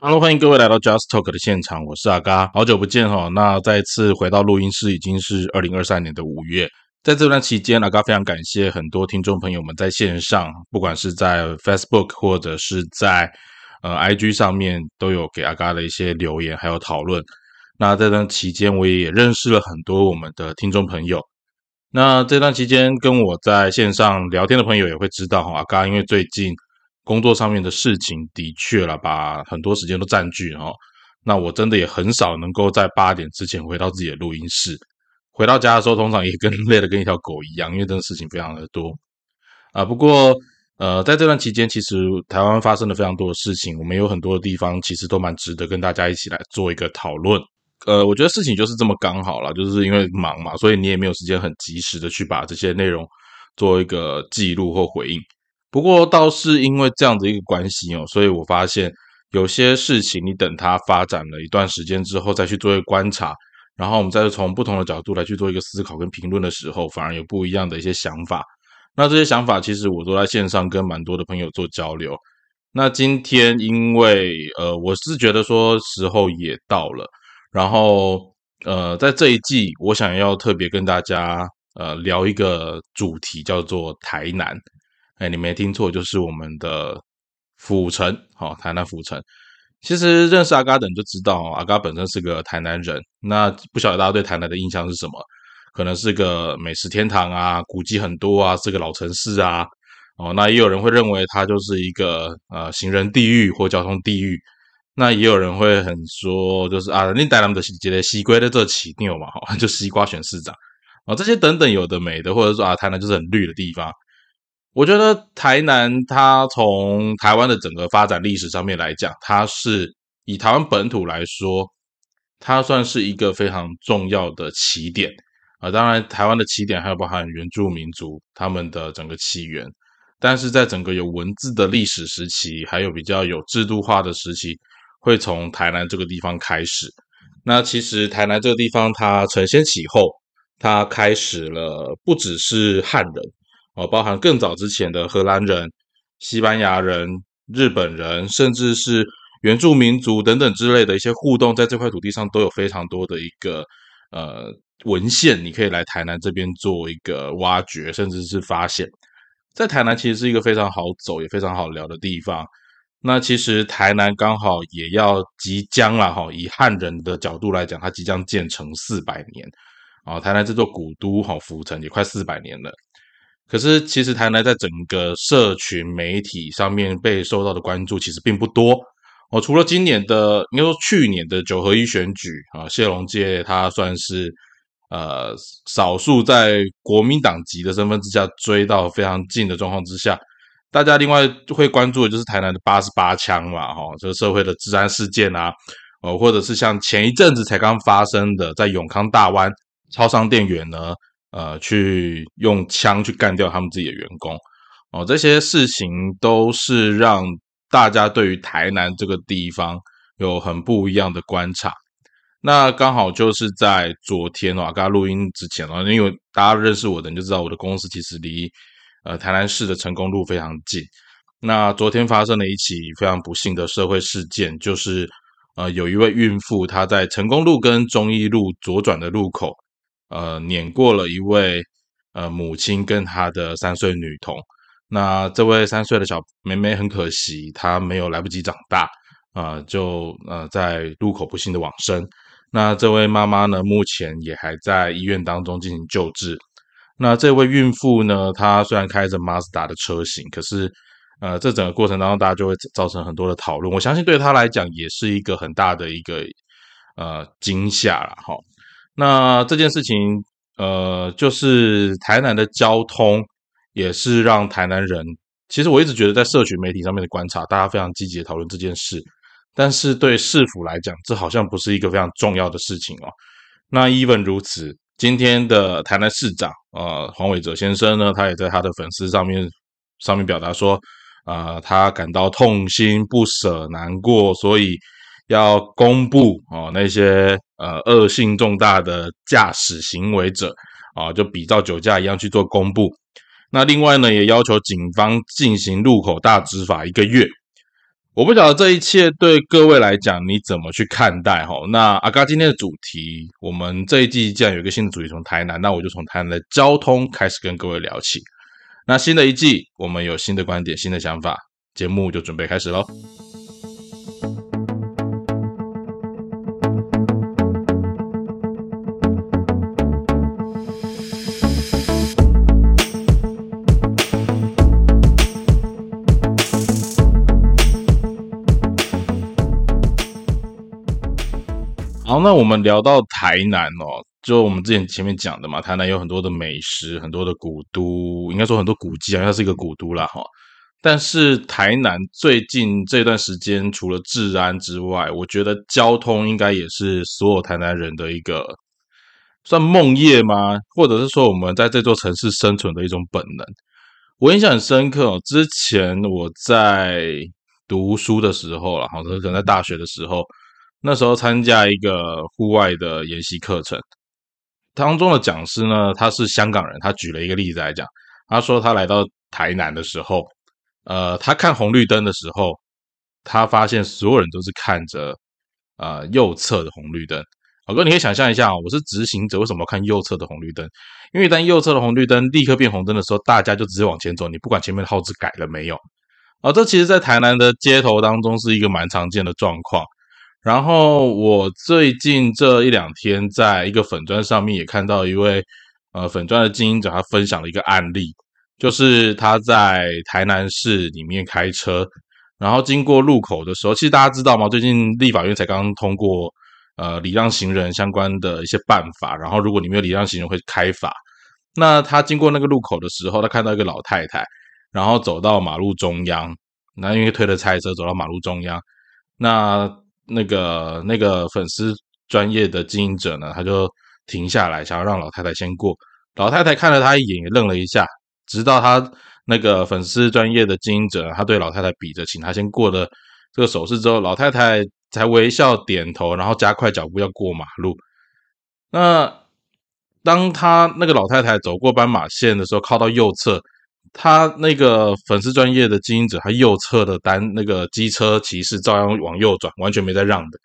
Hello，欢迎各位来到 Just Talk 的现场，我是阿嘎，好久不见哈。那再次回到录音室，已经是二零二三年的五月。在这段期间，阿嘎非常感谢很多听众朋友们在线上，不管是在 Facebook 或者是在呃 IG 上面，都有给阿嘎的一些留言还有讨论。那这段期间，我也认识了很多我们的听众朋友。那这段期间跟我在线上聊天的朋友也会知道哈，阿嘎因为最近。工作上面的事情的确了，把很多时间都占据哦。那我真的也很少能够在八点之前回到自己的录音室。回到家的时候，通常也跟累的跟一条狗一样，因为这个事情非常的多啊。不过呃，在这段期间，其实台湾发生了非常多的事情，我们有很多的地方其实都蛮值得跟大家一起来做一个讨论。呃，我觉得事情就是这么刚好了，就是因为忙嘛，所以你也没有时间很及时的去把这些内容做一个记录或回应。不过倒是因为这样的一个关系哦，所以我发现有些事情，你等它发展了一段时间之后再去做一个观察，然后我们再从不同的角度来去做一个思考跟评论的时候，反而有不一样的一些想法。那这些想法其实我都在线上跟蛮多的朋友做交流。那今天因为呃，我是觉得说时候也到了，然后呃，在这一季我想要特别跟大家呃聊一个主题，叫做台南。哎，你没听错，就是我们的府城，好，台南府城。其实认识阿嘎的人就知道，阿嘎本身是个台南人。那不晓得大家对台南的印象是什么？可能是个美食天堂啊，古迹很多啊，是个老城市啊。哦，那也有人会认为它就是一个呃行人地狱或交通地狱。那也有人会很说，就是啊，你带他们的这些西瓜的这起牛嘛，哈，就西瓜选市长啊，这些等等有的没的，或者说啊，台南就是很绿的地方。我觉得台南，它从台湾的整个发展历史上面来讲，它是以台湾本土来说，它算是一个非常重要的起点啊。当然，台湾的起点还有包含原住民族他们的整个起源，但是在整个有文字的历史时期，还有比较有制度化的时期，会从台南这个地方开始。那其实台南这个地方，它承先启后，它开始了不只是汉人。哦，包含更早之前的荷兰人、西班牙人、日本人，甚至是原住民族等等之类的一些互动，在这块土地上都有非常多的一个呃文献，你可以来台南这边做一个挖掘，甚至是发现。在台南其实是一个非常好走也非常好聊的地方。那其实台南刚好也要即将了哈，以汉人的角度来讲，它即将建成四百年啊，台南这座古都哈，府城也快四百年了。可是，其实台南在整个社群媒体上面被受到的关注其实并不多哦。除了今年的，应该说去年的九合一选举啊，谢龙介他算是呃少数在国民党籍的身份之下追到非常近的状况之下，大家另外会关注的就是台南的八十八枪嘛，哈，这个社会的治安事件啊，哦，或者是像前一阵子才刚发生的在永康大湾超商店员呢。呃，去用枪去干掉他们自己的员工，哦，这些事情都是让大家对于台南这个地方有很不一样的观察。那刚好就是在昨天哦，刚录音之前哦，因为大家认识我的人就知道我的公司其实离呃台南市的成功路非常近。那昨天发生了一起非常不幸的社会事件，就是呃有一位孕妇她在成功路跟中义路左转的路口。呃，碾过了一位呃母亲跟她的三岁女童。那这位三岁的小妹妹很可惜，她没有来不及长大啊，就呃在路口不幸的往生。那这位妈妈呢，目前也还在医院当中进行救治。那这位孕妇呢，她虽然开着马自达的车型，可是呃，这整个过程当中，大家就会造成很多的讨论。我相信对她来讲，也是一个很大的一个呃惊吓了哈。那这件事情，呃，就是台南的交通也是让台南人，其实我一直觉得在社群媒体上面的观察，大家非常积极的讨论这件事，但是对市府来讲，这好像不是一个非常重要的事情哦。那 even 如此，今天的台南市长，呃，黄伟哲先生呢，他也在他的粉丝上面上面表达说，啊，他感到痛心、不舍、难过，所以。要公布哦，那些呃恶性重大的驾驶行为者啊，就比照酒驾一样去做公布。那另外呢，也要求警方进行路口大执法一个月。我不晓得这一切对各位来讲你怎么去看待哈？那阿嘎今天的主题，我们这一季既然有一个新的主题从台南，那我就从台南的交通开始跟各位聊起。那新的一季，我们有新的观点、新的想法，节目就准备开始喽。那我们聊到台南哦，就我们之前前面讲的嘛，台南有很多的美食，很多的古都，应该说很多古迹啊，它是一个古都啦哈。但是台南最近这段时间，除了治安之外，我觉得交通应该也是所有台南人的一个算梦魇吗？或者是说我们在这座城市生存的一种本能？我印象很深刻哦，之前我在读书的时候了，好，可能在大学的时候。那时候参加一个户外的研习课程，当中的讲师呢，他是香港人，他举了一个例子来讲，他说他来到台南的时候，呃，他看红绿灯的时候，他发现所有人都是看着呃右侧的红绿灯。老哥，你可以想象一下，我是直行者，为什么看右侧的红绿灯？因为当右侧的红绿灯立刻变红灯的时候，大家就直接往前走，你不管前面的号志改了没有。啊，这其实在台南的街头当中是一个蛮常见的状况。然后我最近这一两天，在一个粉砖上面也看到一位呃粉砖的经营者，他分享了一个案例，就是他在台南市里面开车，然后经过路口的时候，其实大家知道吗？最近立法院才刚通过呃礼让行人相关的一些办法，然后如果你没有礼让行人会开罚。那他经过那个路口的时候，他看到一个老太太，然后走到马路中央，那因为推着菜车走到马路中央，那。那个那个粉丝专业的经营者呢，他就停下来，想要让老太太先过。老太太看了他一眼，也愣了一下。直到他那个粉丝专业的经营者，他对老太太比着，请他先过的这个手势之后，老太太才微笑点头，然后加快脚步要过马路。那当他那个老太太走过斑马线的时候，靠到右侧。他那个粉丝专业的经营者，他右侧的单那个机车骑士照样往右转，完全没在让的。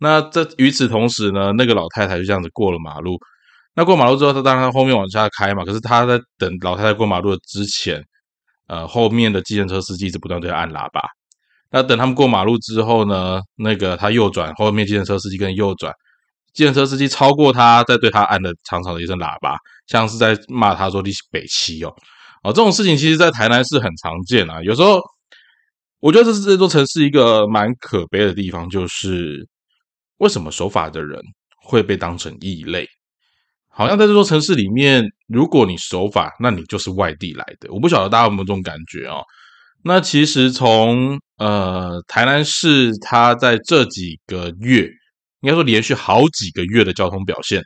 那这与此同时呢，那个老太太就这样子过了马路。那过马路之后，他当然后面往下开嘛。可是他在等老太太过马路之前，呃，后面的计程车司机一直不断对他按喇叭。那等他们过马路之后呢，那个他右转，后面计程车司机跟右转，计程车司机超过他，再对他按了长长的一声喇叭，像是在骂他说你北七哦。啊，这种事情其实，在台南是很常见啊。有时候，我觉得这是这座城市一个蛮可悲的地方，就是为什么守法的人会被当成异类？好像在这座城市里面，如果你守法，那你就是外地来的。我不晓得大家有没有这种感觉哦。那其实从呃台南市，它在这几个月，应该说连续好几个月的交通表现，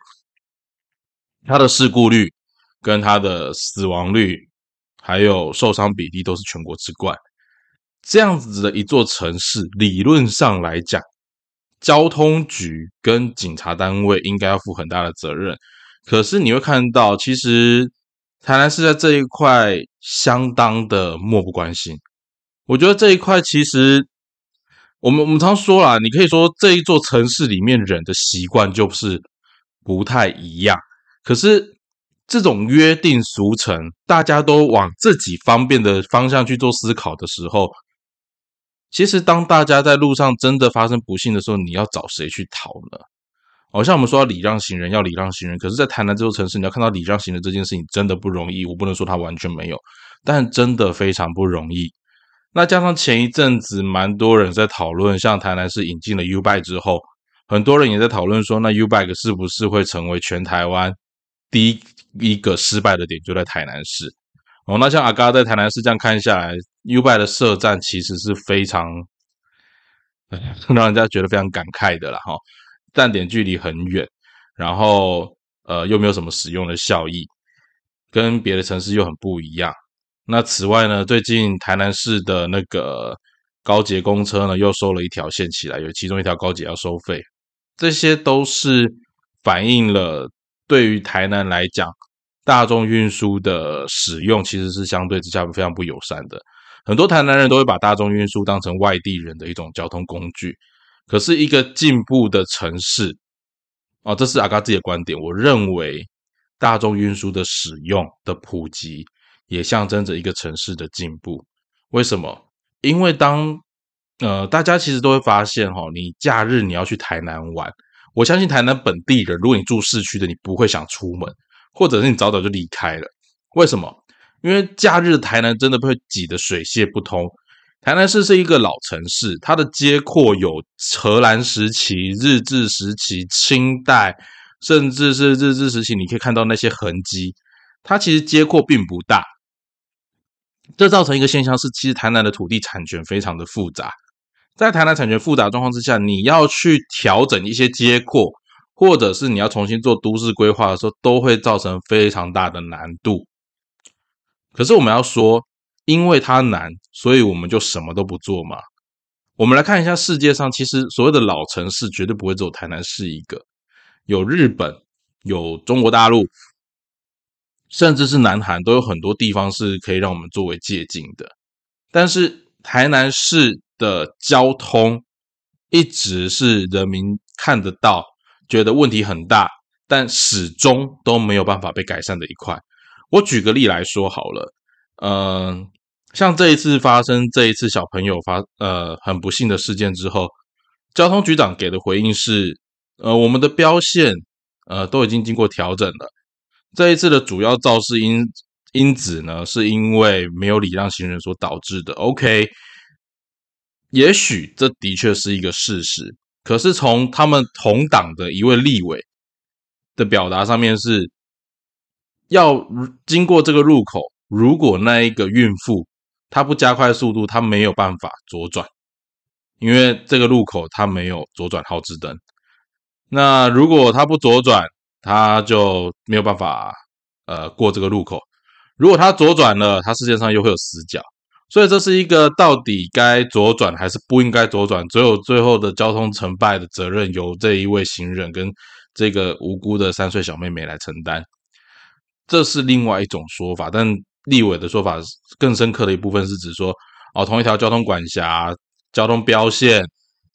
它的事故率跟它的死亡率。还有受伤比例都是全国之冠，这样子的一座城市，理论上来讲，交通局跟警察单位应该要负很大的责任。可是你会看到，其实台南市在这一块相当的漠不关心。我觉得这一块其实，我们我们常说啦，你可以说这一座城市里面人的习惯就是不太一样，可是。这种约定俗成，大家都往自己方便的方向去做思考的时候，其实当大家在路上真的发生不幸的时候，你要找谁去逃呢？好像我们说要礼让行人，要礼让行人，可是，在台南这座城市，你要看到礼让行人这件事情真的不容易。我不能说它完全没有，但真的非常不容易。那加上前一阵子蛮多人在讨论，像台南市引进了 U b i 之后，很多人也在讨论说，那 U b i 是不是会成为全台湾第一？一个失败的点就在台南市哦。那像阿嘎在台南市这样看下来，U 拜的设站其实是非常 让人家觉得非常感慨的了哈。站点距离很远，然后呃又没有什么使用的效益，跟别的城市又很不一样。那此外呢，最近台南市的那个高捷公车呢又收了一条线起来，有其中一条高捷要收费，这些都是反映了。对于台南来讲，大众运输的使用其实是相对之下非常不友善的。很多台南人都会把大众运输当成外地人的一种交通工具。可是，一个进步的城市，哦，这是阿嘎自己的观点。我认为，大众运输的使用的普及，也象征着一个城市的进步。为什么？因为当呃，大家其实都会发现，哈，你假日你要去台南玩，我相信台南本地人，如果你住市区的，你不会想出门，或者是你早早就离开了。为什么？因为假日台南真的会挤得水泄不通。台南市是一个老城市，它的街廓有荷兰时期、日治时期、清代，甚至是日治时期，你可以看到那些痕迹。它其实街廓并不大，这造成一个现象是，其实台南的土地产权非常的复杂。在台南产权复杂状况之下，你要去调整一些街廓，或者是你要重新做都市规划的时候，都会造成非常大的难度。可是我们要说，因为它难，所以我们就什么都不做嘛？我们来看一下世界上，其实所谓的老城市绝对不会只有台南市一个，有日本，有中国大陆，甚至是南韩，都有很多地方是可以让我们作为借鉴的。但是台南市的交通一直是人民看得到，觉得问题很大，但始终都没有办法被改善的一块。我举个例来说好了，嗯，像这一次发生这一次小朋友发呃很不幸的事件之后，交通局长给的回应是，呃，我们的标线呃都已经经过调整了。这一次的主要肇事因因子呢，是因为没有礼让行人所导致的。OK，也许这的确是一个事实，可是从他们同党的一位立委的表达上面是。要经过这个路口，如果那一个孕妇她不加快速度，她没有办法左转，因为这个路口它没有左转号志灯。那如果她不左转，她就没有办法呃过这个路口。如果她左转了，她世界上又会有死角。所以这是一个到底该左转还是不应该左转，只有最后的交通成败的责任由这一位行人跟这个无辜的三岁小妹妹来承担。这是另外一种说法，但立委的说法更深刻的一部分是指说，哦，同一条交通管辖、交通标线、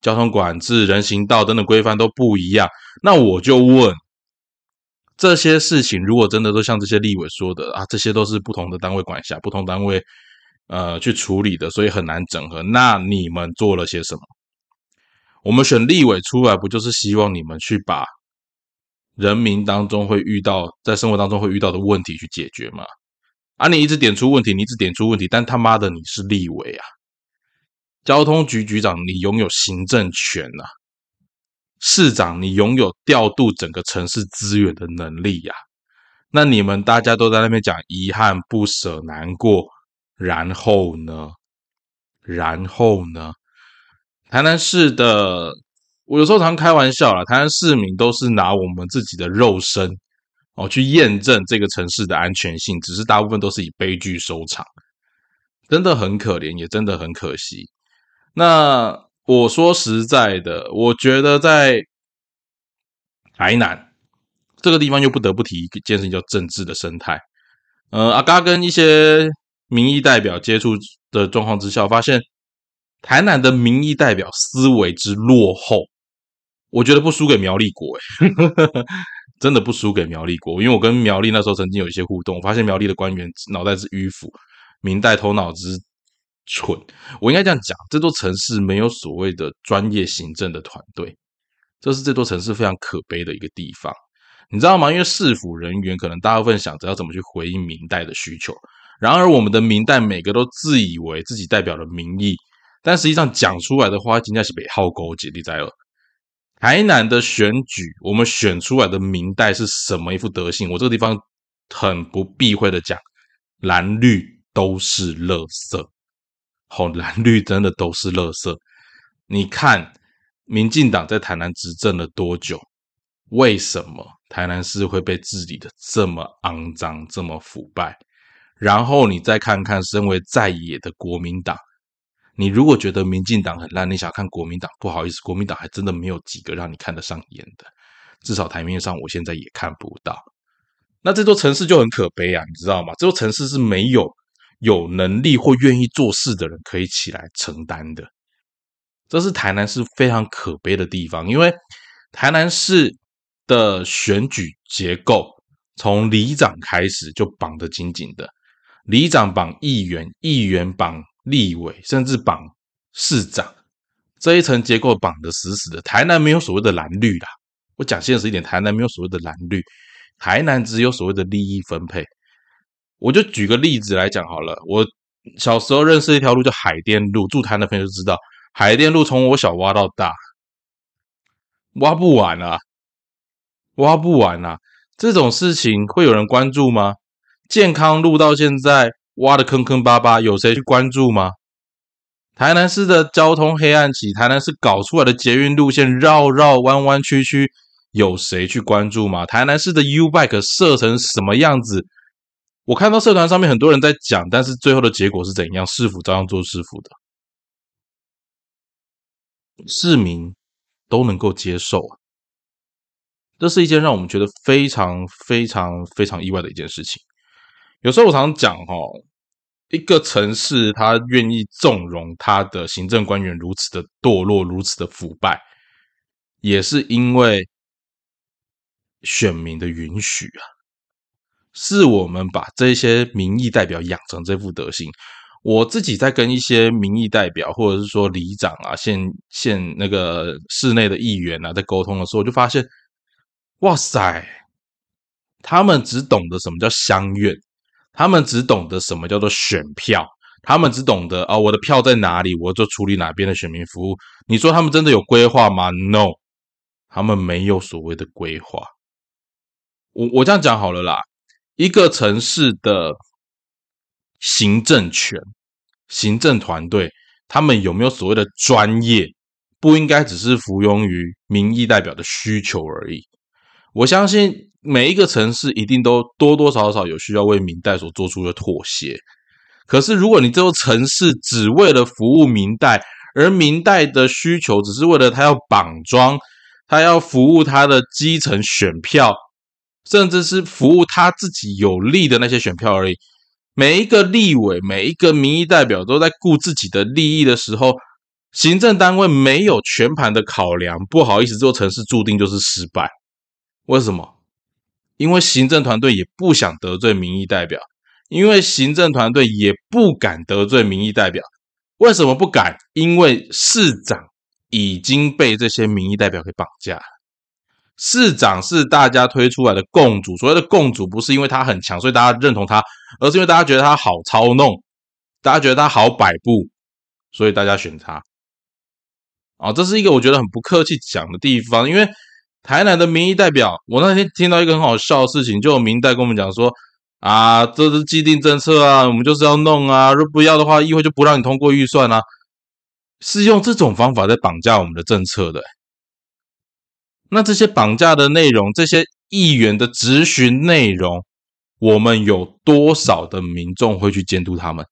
交通管制、人行道等等规范都不一样。那我就问，这些事情如果真的都像这些立委说的啊，这些都是不同的单位管辖、不同单位呃去处理的，所以很难整合。那你们做了些什么？我们选立委出来，不就是希望你们去把？人民当中会遇到，在生活当中会遇到的问题去解决吗？啊，你一直点出问题，你一直点出问题，但他妈的你是立委啊！交通局局长，你拥有行政权呐；市长，你拥有调度整个城市资源的能力呀。那你们大家都在那边讲遗憾、不舍、难过，然后呢？然后呢？台南市的。我有时候常开玩笑啦，台湾市民都是拿我们自己的肉身哦去验证这个城市的安全性，只是大部分都是以悲剧收场，真的很可怜，也真的很可惜。那我说实在的，我觉得在台南这个地方又不得不提一件事情，叫政治的生态。呃，阿嘎跟一些民意代表接触的状况之下，发现台南的民意代表思维之落后。我觉得不输给苗栗国，哎，真的不输给苗栗国，因为我跟苗栗那时候曾经有一些互动，我发现苗栗的官员脑袋是迂腐，明代头脑之蠢。我应该这样讲，这座城市没有所谓的专业行政的团队，这是这座城市非常可悲的一个地方，你知道吗？因为市府人员可能大部分想着要怎么去回应明代的需求，然而我们的明代每个都自以为自己代表了民意，但实际上讲出来的话，应该是北号勾结，你在了。台南的选举，我们选出来的明代是什么一副德性？我这个地方很不避讳的讲，蓝绿都是垃圾。好，蓝绿真的都是垃圾。你看，民进党在台南执政了多久？为什么台南市会被治理的这么肮脏、这么腐败？然后你再看看，身为在野的国民党。你如果觉得民进党很烂，你想看国民党？不好意思，国民党还真的没有几个让你看得上眼的，至少台面上我现在也看不到。那这座城市就很可悲啊，你知道吗？这座城市是没有有能力或愿意做事的人可以起来承担的。这是台南市非常可悲的地方，因为台南市的选举结构从里长开始就绑得紧紧的，里长绑议员，议员绑立委，甚至绑市长，这一层结构绑得死死的。台南没有所谓的蓝绿啦，我讲现实一点，台南没有所谓的蓝绿，台南只有所谓的利益分配。我就举个例子来讲好了，我小时候认识一条路叫海淀路，住台南的朋友就知道。海淀路从我小挖到大，挖不完啊，挖不完啊！这种事情会有人关注吗？健康路到现在挖的坑坑巴巴，有谁去关注吗？台南市的交通黑暗期，台南市搞出来的捷运路线绕绕弯弯曲曲，有谁去关注吗？台南市的 U bike 设成什么样子？我看到社团上面很多人在讲，但是最后的结果是怎样？市府照样做市府的。市民都能够接受啊，这是一件让我们觉得非常非常非常意外的一件事情。有时候我常讲哈，一个城市他愿意纵容他的行政官员如此的堕落、如此的腐败，也是因为选民的允许啊，是我们把这些民意代表养成这副德行。我自己在跟一些民意代表，或者是说里长啊、县县那个市内的议员啊，在沟通的时候，我就发现，哇塞，他们只懂得什么叫乡愿，他们只懂得什么叫做选票，他们只懂得啊，我的票在哪里，我就处理哪边的选民服务。你说他们真的有规划吗？No，他们没有所谓的规划。我我这样讲好了啦，一个城市的行政权。行政团队他们有没有所谓的专业？不应该只是服用于民意代表的需求而已。我相信每一个城市一定都多多少少有需要为民代所做出的妥协。可是，如果你这座城市只为了服务民代，而民代的需求只是为了他要绑桩，他要服务他的基层选票，甚至是服务他自己有利的那些选票而已。每一个立委、每一个民意代表都在顾自己的利益的时候，行政单位没有全盘的考量，不好意思，这座城市注定就是失败。为什么？因为行政团队也不想得罪民意代表，因为行政团队也不敢得罪民意代表。为什么不敢？因为市长已经被这些民意代表给绑架。市长是大家推出来的共主，所谓的共主不是因为他很强，所以大家认同他，而是因为大家觉得他好操弄，大家觉得他好摆布，所以大家选他。啊，这是一个我觉得很不客气讲的地方。因为台南的民意代表，我那天听到一个很好笑的事情，就有民代跟我们讲说：啊，这是既定政策啊，我们就是要弄啊，如果不要的话，议会就不让你通过预算啊，是用这种方法在绑架我们的政策的。那这些绑架的内容，这些议员的质询内容，我们有多少的民众会去监督他们？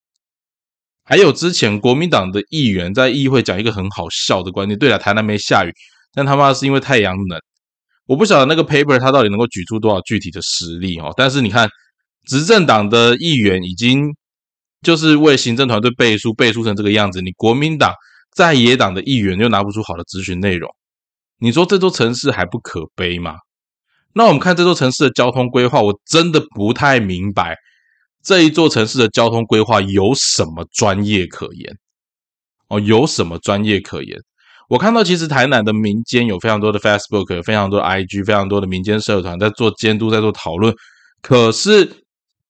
还有之前国民党的议员在议会讲一个很好笑的观点，对了，台南没下雨，但他妈是因为太阳冷。我不晓得那个 paper 他到底能够举出多少具体的实例哦。但是你看，执政党的议员已经就是为行政团队背书，背书成这个样子，你国民党在野党的议员又拿不出好的咨询内容。你说这座城市还不可悲吗？那我们看这座城市的交通规划，我真的不太明白这一座城市的交通规划有什么专业可言？哦，有什么专业可言？我看到其实台南的民间有非常多的 Facebook，非常多的 IG，非常多的民间社团在做监督，在做讨论。可是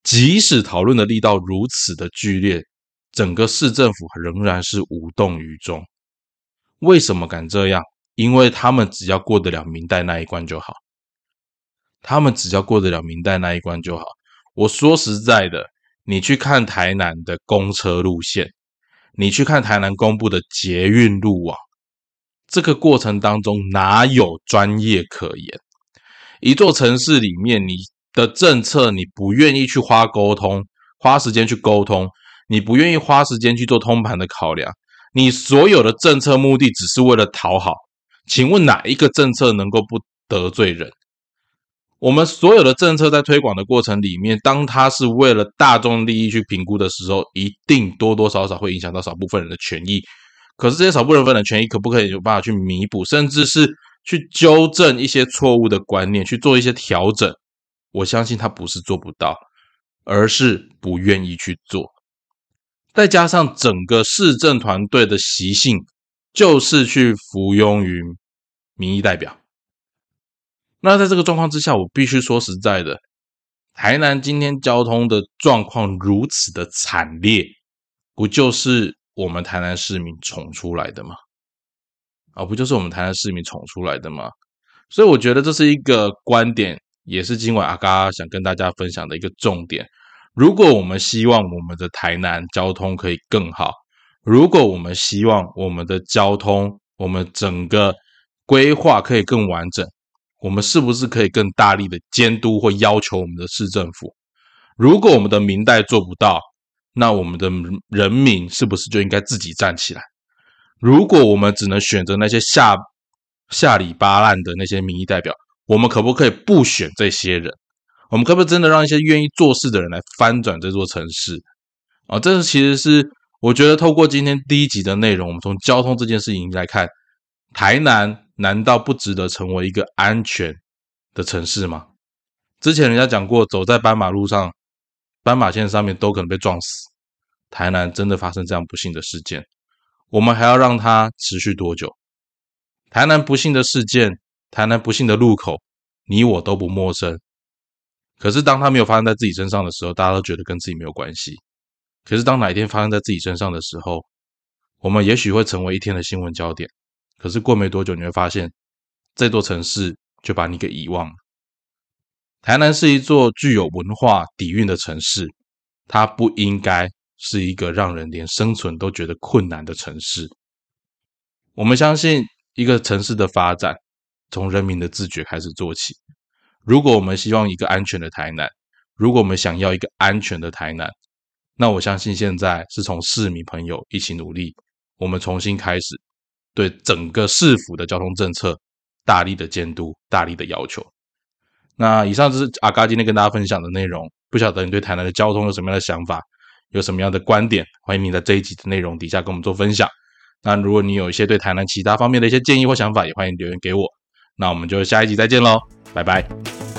即使讨论的力道如此的剧烈，整个市政府仍然是无动于衷。为什么敢这样？因为他们只要过得了明代那一关就好，他们只要过得了明代那一关就好。我说实在的，你去看台南的公车路线，你去看台南公布的捷运路网，这个过程当中哪有专业可言？一座城市里面，你的政策你不愿意去花沟通、花时间去沟通，你不愿意花时间去做通盘的考量，你所有的政策目的只是为了讨好。请问哪一个政策能够不得罪人？我们所有的政策在推广的过程里面，当它是为了大众利益去评估的时候，一定多多少少会影响到少部分人的权益。可是这些少部分人的权益，可不可以有办法去弥补，甚至是去纠正一些错误的观念，去做一些调整？我相信他不是做不到，而是不愿意去做。再加上整个市政团队的习性，就是去服庸于民意代表。那在这个状况之下，我必须说实在的，台南今天交通的状况如此的惨烈，不就是我们台南市民宠出来的吗？啊，不就是我们台南市民宠出来的吗？所以我觉得这是一个观点，也是今晚阿嘎想跟大家分享的一个重点。如果我们希望我们的台南交通可以更好，如果我们希望我们的交通，我们整个规划可以更完整。我们是不是可以更大力的监督或要求我们的市政府？如果我们的明代做不到，那我们的人民是不是就应该自己站起来？如果我们只能选择那些下下里巴烂的那些民意代表，我们可不可以不选这些人？我们可不可以真的让一些愿意做事的人来翻转这座城市？啊，这是其实是我觉得透过今天第一集的内容，我们从交通这件事情来看，台南。难道不值得成为一个安全的城市吗？之前人家讲过，走在斑马路上、斑马线上面都可能被撞死。台南真的发生这样不幸的事件，我们还要让它持续多久？台南不幸的事件，台南不幸的路口，你我都不陌生。可是当它没有发生在自己身上的时候，大家都觉得跟自己没有关系。可是当哪一天发生在自己身上的时候，我们也许会成为一天的新闻焦点。可是过没多久，你会发现这座城市就把你给遗忘了。台南是一座具有文化底蕴的城市，它不应该是一个让人连生存都觉得困难的城市。我们相信，一个城市的发展从人民的自觉开始做起。如果我们希望一个安全的台南，如果我们想要一个安全的台南，那我相信现在是从市民朋友一起努力，我们重新开始。对整个市府的交通政策大力的监督、大力的要求。那以上就是阿嘎今天跟大家分享的内容。不晓得你对台南的交通有什么样的想法，有什么样的观点？欢迎你在这一集的内容底下跟我们做分享。那如果你有一些对台南其他方面的一些建议或想法，也欢迎留言给我。那我们就下一集再见喽，拜拜。